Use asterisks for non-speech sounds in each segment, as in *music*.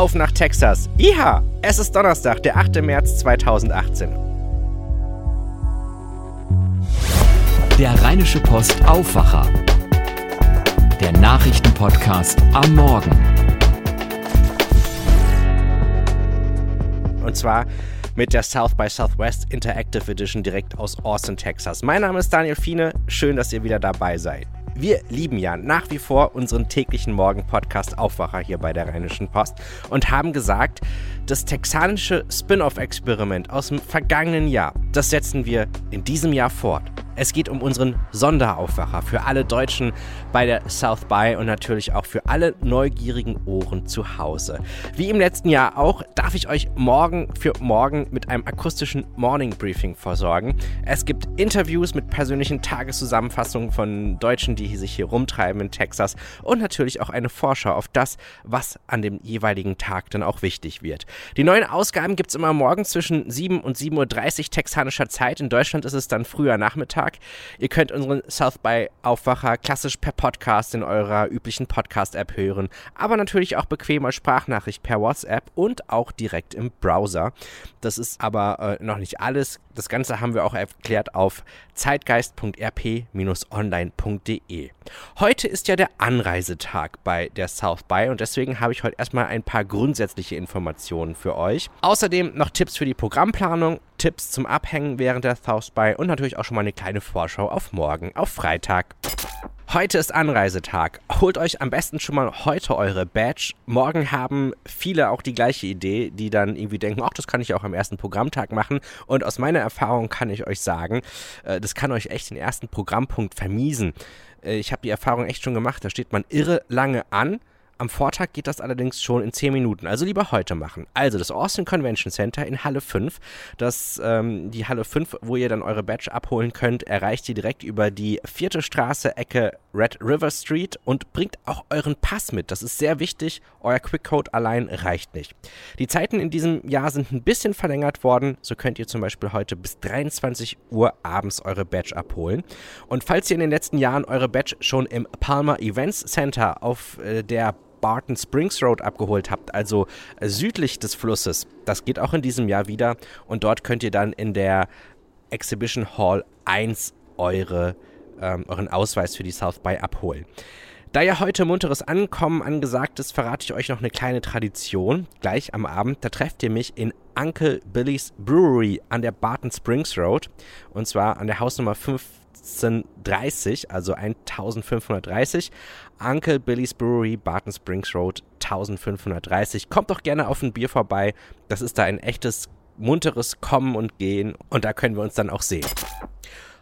Auf nach Texas. Iha! Es ist Donnerstag, der 8. März 2018. Der Rheinische Post Aufwacher. Der Nachrichtenpodcast am Morgen. Und zwar mit der South by Southwest Interactive Edition direkt aus Austin, Texas. Mein Name ist Daniel Fiene. Schön, dass ihr wieder dabei seid. Wir lieben ja nach wie vor unseren täglichen Morgen-Podcast Aufwacher hier bei der Rheinischen Post und haben gesagt, das texanische Spin-off-Experiment aus dem vergangenen Jahr, das setzen wir in diesem Jahr fort. Es geht um unseren Sonderaufwacher für alle Deutschen bei der South by und natürlich auch für alle neugierigen Ohren zu Hause. Wie im letzten Jahr auch darf ich euch morgen für morgen mit einem akustischen Morning Briefing versorgen. Es gibt Interviews mit persönlichen Tageszusammenfassungen von Deutschen, die sich hier rumtreiben in Texas und natürlich auch eine Vorschau auf das, was an dem jeweiligen Tag dann auch wichtig wird. Die neuen Ausgaben gibt es immer morgen zwischen 7 und 7.30 Uhr texanischer Zeit. In Deutschland ist es dann früher Nachmittag. Tag. Ihr könnt unseren South by Aufwacher klassisch per Podcast in eurer üblichen Podcast-App hören, aber natürlich auch bequem als Sprachnachricht per WhatsApp und auch direkt im Browser. Das ist aber äh, noch nicht alles. Das Ganze haben wir auch erklärt auf zeitgeist.rp-online.de. Heute ist ja der Anreisetag bei der South by und deswegen habe ich heute erstmal ein paar grundsätzliche Informationen für euch. Außerdem noch Tipps für die Programmplanung, Tipps zum Abhängen während der South by und natürlich auch schon mal eine kleine Vorschau auf morgen, auf Freitag. Heute ist Anreisetag. Holt euch am besten schon mal heute eure Badge. Morgen haben viele auch die gleiche Idee, die dann irgendwie denken, ach, das kann ich auch am ersten Programmtag machen. Und aus meiner Erfahrung kann ich euch sagen, äh, das kann euch echt den ersten Programmpunkt vermiesen. Äh, ich habe die Erfahrung echt schon gemacht. Da steht man irre lange an am Vortag geht das allerdings schon in 10 Minuten, also lieber heute machen. Also das Austin Convention Center in Halle 5. Das, ähm, die Halle 5, wo ihr dann eure Badge abholen könnt, erreicht ihr direkt über die vierte Straße, Ecke Red River Street und bringt auch euren Pass mit. Das ist sehr wichtig. Euer Quickcode allein reicht nicht. Die Zeiten in diesem Jahr sind ein bisschen verlängert worden. So könnt ihr zum Beispiel heute bis 23 Uhr abends eure Badge abholen. Und falls ihr in den letzten Jahren eure Badge schon im Palmer Events Center auf äh, der Barton Springs Road abgeholt habt, also äh, südlich des Flusses. Das geht auch in diesem Jahr wieder und dort könnt ihr dann in der Exhibition Hall 1 eure, ähm, euren Ausweis für die South by abholen. Da ja heute munteres Ankommen angesagt ist, verrate ich euch noch eine kleine Tradition. Gleich am Abend, da trefft ihr mich in Uncle Billy's Brewery an der Barton Springs Road. Und zwar an der Hausnummer 1530, also 1530. Uncle Billy's Brewery, Barton Springs Road, 1530. Kommt doch gerne auf ein Bier vorbei. Das ist da ein echtes, munteres Kommen und Gehen. Und da können wir uns dann auch sehen.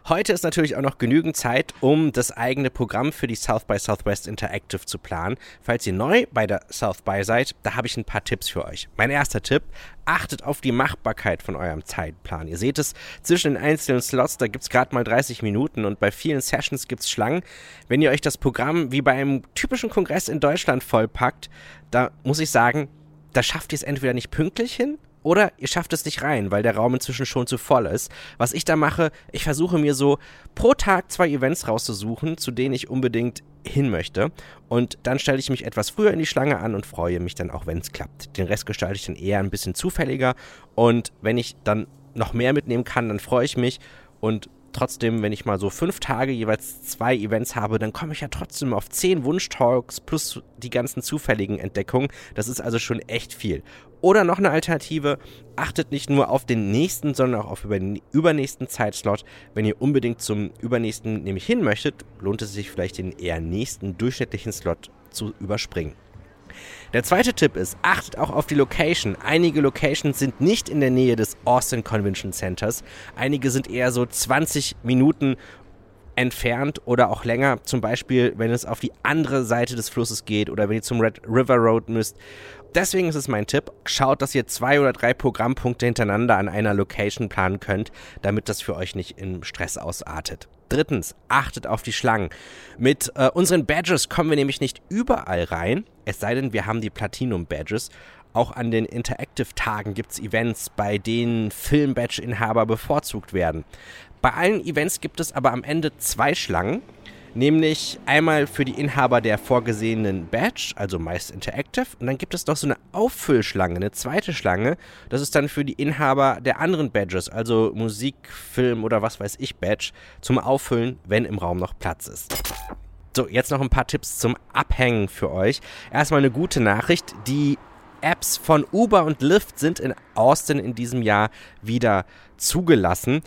Heute ist natürlich auch noch genügend Zeit, um das eigene Programm für die South by Southwest Interactive zu planen. Falls ihr neu bei der South by seid, da habe ich ein paar Tipps für euch. Mein erster Tipp, achtet auf die Machbarkeit von eurem Zeitplan. Ihr seht es, zwischen den einzelnen Slots, da gibt es gerade mal 30 Minuten und bei vielen Sessions gibt es Schlangen. Wenn ihr euch das Programm wie bei einem typischen Kongress in Deutschland vollpackt, da muss ich sagen, da schafft ihr es entweder nicht pünktlich hin oder ihr schafft es nicht rein, weil der Raum inzwischen schon zu voll ist. Was ich da mache, ich versuche mir so pro Tag zwei Events rauszusuchen, zu denen ich unbedingt hin möchte. Und dann stelle ich mich etwas früher in die Schlange an und freue mich dann auch, wenn es klappt. Den Rest gestalte ich dann eher ein bisschen zufälliger. Und wenn ich dann noch mehr mitnehmen kann, dann freue ich mich und trotzdem, wenn ich mal so fünf Tage jeweils zwei Events habe, dann komme ich ja trotzdem auf zehn Wunschtalks plus die ganzen zufälligen Entdeckungen. Das ist also schon echt viel. Oder noch eine Alternative, achtet nicht nur auf den nächsten, sondern auch auf den übernächsten Zeitslot. Wenn ihr unbedingt zum übernächsten nämlich hin möchtet, lohnt es sich vielleicht den eher nächsten durchschnittlichen Slot zu überspringen. Der zweite Tipp ist, achtet auch auf die Location. Einige Locations sind nicht in der Nähe des Austin Convention Centers. Einige sind eher so 20 Minuten entfernt oder auch länger. Zum Beispiel, wenn es auf die andere Seite des Flusses geht oder wenn ihr zum Red River Road müsst. Deswegen ist es mein Tipp, schaut, dass ihr zwei oder drei Programmpunkte hintereinander an einer Location planen könnt, damit das für euch nicht im Stress ausartet. Drittens, achtet auf die Schlangen. Mit äh, unseren Badges kommen wir nämlich nicht überall rein, es sei denn, wir haben die Platinum-Badges. Auch an den Interactive-Tagen gibt es Events, bei denen Film-Badge-Inhaber bevorzugt werden. Bei allen Events gibt es aber am Ende zwei Schlangen. Nämlich einmal für die Inhaber der vorgesehenen Badge, also meist Interactive. Und dann gibt es noch so eine Auffüllschlange, eine zweite Schlange. Das ist dann für die Inhaber der anderen Badges, also Musik, Film oder was weiß ich Badge, zum Auffüllen, wenn im Raum noch Platz ist. So, jetzt noch ein paar Tipps zum Abhängen für euch. Erstmal eine gute Nachricht. Die Apps von Uber und Lyft sind in Austin in diesem Jahr wieder zugelassen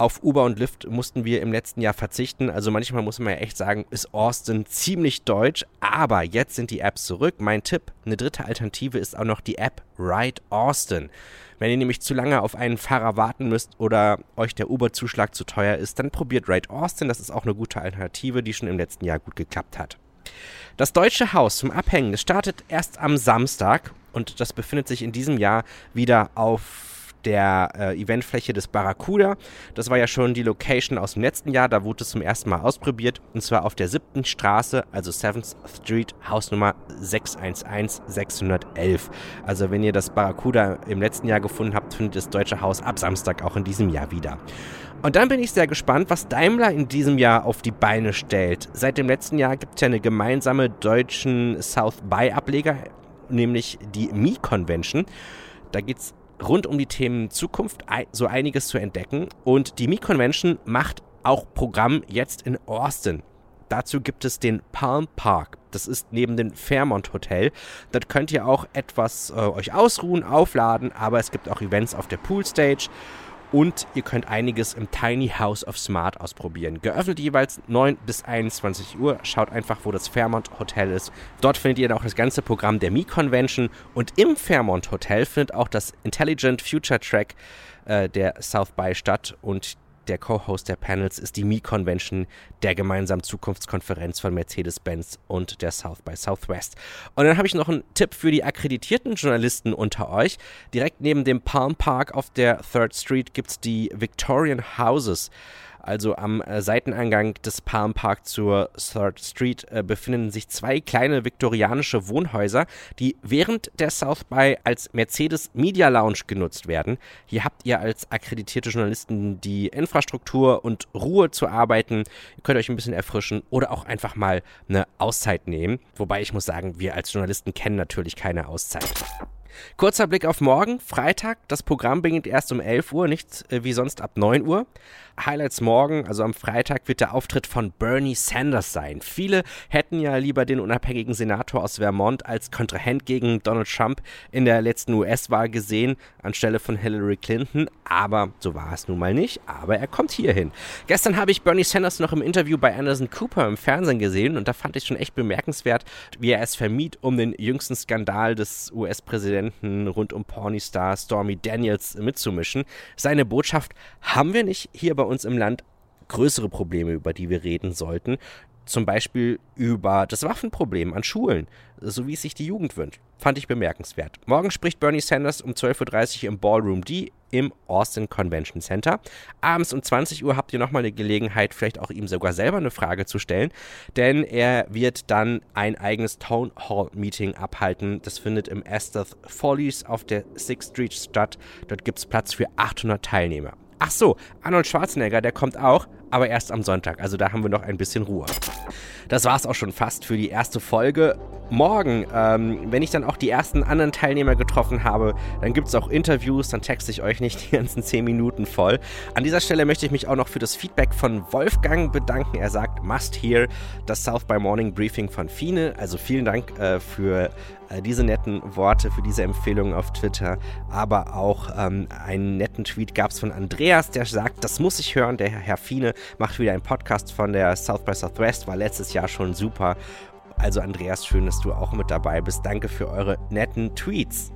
auf Uber und Lyft mussten wir im letzten Jahr verzichten. Also manchmal muss man ja echt sagen, ist Austin ziemlich deutsch. Aber jetzt sind die Apps zurück. Mein Tipp, eine dritte Alternative ist auch noch die App Ride Austin. Wenn ihr nämlich zu lange auf einen Fahrer warten müsst oder euch der Uber-Zuschlag zu teuer ist, dann probiert Ride Austin. Das ist auch eine gute Alternative, die schon im letzten Jahr gut geklappt hat. Das Deutsche Haus zum Abhängen startet erst am Samstag und das befindet sich in diesem Jahr wieder auf der äh, Eventfläche des Barracuda. Das war ja schon die Location aus dem letzten Jahr, da wurde es zum ersten Mal ausprobiert und zwar auf der siebten Straße, also 7th Street, Hausnummer 611 611. Also wenn ihr das Barracuda im letzten Jahr gefunden habt, findet das Deutsche Haus ab Samstag auch in diesem Jahr wieder. Und dann bin ich sehr gespannt, was Daimler in diesem Jahr auf die Beine stellt. Seit dem letzten Jahr gibt es ja eine gemeinsame deutschen South by Ableger, nämlich die Mi Convention. Da geht es rund um die Themen Zukunft so einiges zu entdecken. Und die Meet Convention macht auch Programm jetzt in Austin. Dazu gibt es den Palm Park. Das ist neben dem Fairmont Hotel. Dort könnt ihr auch etwas äh, euch ausruhen, aufladen, aber es gibt auch Events auf der Poolstage und ihr könnt einiges im Tiny House of Smart ausprobieren. Geöffnet jeweils 9 bis 21 Uhr. Schaut einfach, wo das Fairmont Hotel ist. Dort findet ihr dann auch das ganze Programm der Me Convention. Und im Fairmont Hotel findet auch das Intelligent Future Track äh, der South by statt. Und der Co-Host der Panels ist die Me-Convention, der gemeinsamen Zukunftskonferenz von Mercedes-Benz und der South by Southwest. Und dann habe ich noch einen Tipp für die akkreditierten Journalisten unter euch. Direkt neben dem Palm Park auf der Third Street gibt es die Victorian Houses. Also am äh, Seiteneingang des Palm Park zur Third Street äh, befinden sich zwei kleine viktorianische Wohnhäuser, die während der South by als Mercedes Media Lounge genutzt werden. Hier habt ihr als akkreditierte Journalisten die Infrastruktur und Ruhe zu arbeiten. Ihr könnt euch ein bisschen erfrischen oder auch einfach mal eine Auszeit nehmen. Wobei ich muss sagen, wir als Journalisten kennen natürlich keine Auszeit. Kurzer Blick auf morgen, Freitag. Das Programm beginnt erst um 11 Uhr, nicht äh, wie sonst ab 9 Uhr. Highlights morgen, also am Freitag, wird der Auftritt von Bernie Sanders sein. Viele hätten ja lieber den unabhängigen Senator aus Vermont als Kontrahent gegen Donald Trump in der letzten US-Wahl gesehen, anstelle von Hillary Clinton. Aber so war es nun mal nicht. Aber er kommt hierhin. Gestern habe ich Bernie Sanders noch im Interview bei Anderson Cooper im Fernsehen gesehen und da fand ich schon echt bemerkenswert, wie er es vermied, um den jüngsten Skandal des US-Präsidenten rund um Porny-Star Stormy Daniels mitzumischen. Seine Botschaft haben wir nicht hier bei uns im Land größere Probleme, über die wir reden sollten. Zum Beispiel über das Waffenproblem an Schulen, so wie es sich die Jugend wünscht. Fand ich bemerkenswert. Morgen spricht Bernie Sanders um 12.30 Uhr im Ballroom D im Austin Convention Center. Abends um 20 Uhr habt ihr nochmal eine Gelegenheit, vielleicht auch ihm sogar selber eine Frage zu stellen, denn er wird dann ein eigenes Town Hall Meeting abhalten. Das findet im Estes Follies auf der Sixth Street statt. Dort gibt es Platz für 800 Teilnehmer. Ach so, Arnold Schwarzenegger, der kommt auch, aber erst am Sonntag. Also da haben wir noch ein bisschen Ruhe. Das war es auch schon fast für die erste Folge. Morgen, ähm, wenn ich dann auch die ersten anderen Teilnehmer getroffen habe, dann gibt es auch Interviews, dann texte ich euch nicht *laughs* die ganzen 10 Minuten voll. An dieser Stelle möchte ich mich auch noch für das Feedback von Wolfgang bedanken. Er sagt, must hear das South by Morning Briefing von Fine. Also vielen Dank äh, für äh, diese netten Worte, für diese Empfehlungen auf Twitter. Aber auch ähm, einen netten Tweet gab es von Andreas, der sagt, das muss ich hören. Der Herr Fine macht wieder einen Podcast von der South by Southwest, war letztes Jahr schon super. Also Andreas, schön, dass du auch mit dabei bist. Danke für eure netten Tweets.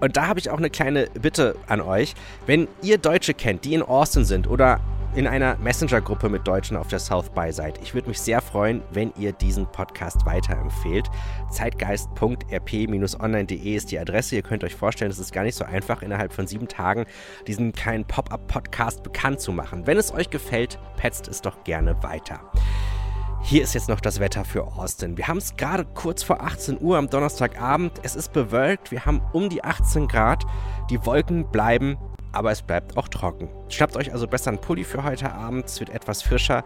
Und da habe ich auch eine kleine Bitte an euch. Wenn ihr Deutsche kennt, die in Austin sind oder in einer Messenger-Gruppe mit Deutschen auf der South by seid. Ich würde mich sehr freuen, wenn ihr diesen Podcast weiterempfehlt. Zeitgeist.rp-online.de ist die Adresse. Ihr könnt euch vorstellen, es ist gar nicht so einfach, innerhalb von sieben Tagen diesen kleinen Pop-up-Podcast bekannt zu machen. Wenn es euch gefällt, petzt es doch gerne weiter. Hier ist jetzt noch das Wetter für Austin. Wir haben es gerade kurz vor 18 Uhr am Donnerstagabend. Es ist bewölkt. Wir haben um die 18 Grad. Die Wolken bleiben aber es bleibt auch trocken. Schnappt euch also besser einen Pulli für heute Abend, es wird etwas frischer.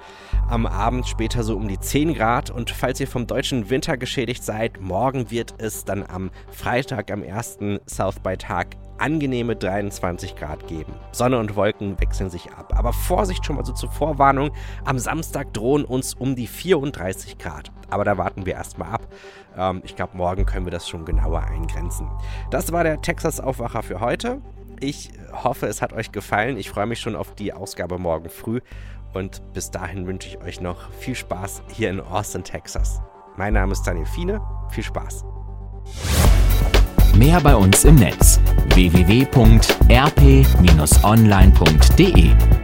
Am Abend später so um die 10 Grad und falls ihr vom deutschen Winter geschädigt seid, morgen wird es dann am Freitag, am ersten South by Tag angenehme 23 Grad geben. Sonne und Wolken wechseln sich ab. Aber Vorsicht schon mal so zur Vorwarnung, am Samstag drohen uns um die 34 Grad. Aber da warten wir erstmal ab. Ähm, ich glaube, morgen können wir das schon genauer eingrenzen. Das war der Texas Aufwacher für heute. Ich hoffe, es hat euch gefallen. Ich freue mich schon auf die Ausgabe morgen früh. Und bis dahin wünsche ich euch noch viel Spaß hier in Austin, Texas. Mein Name ist Daniel Fiene. Viel Spaß. Mehr bei uns im Netz www.rp-online.de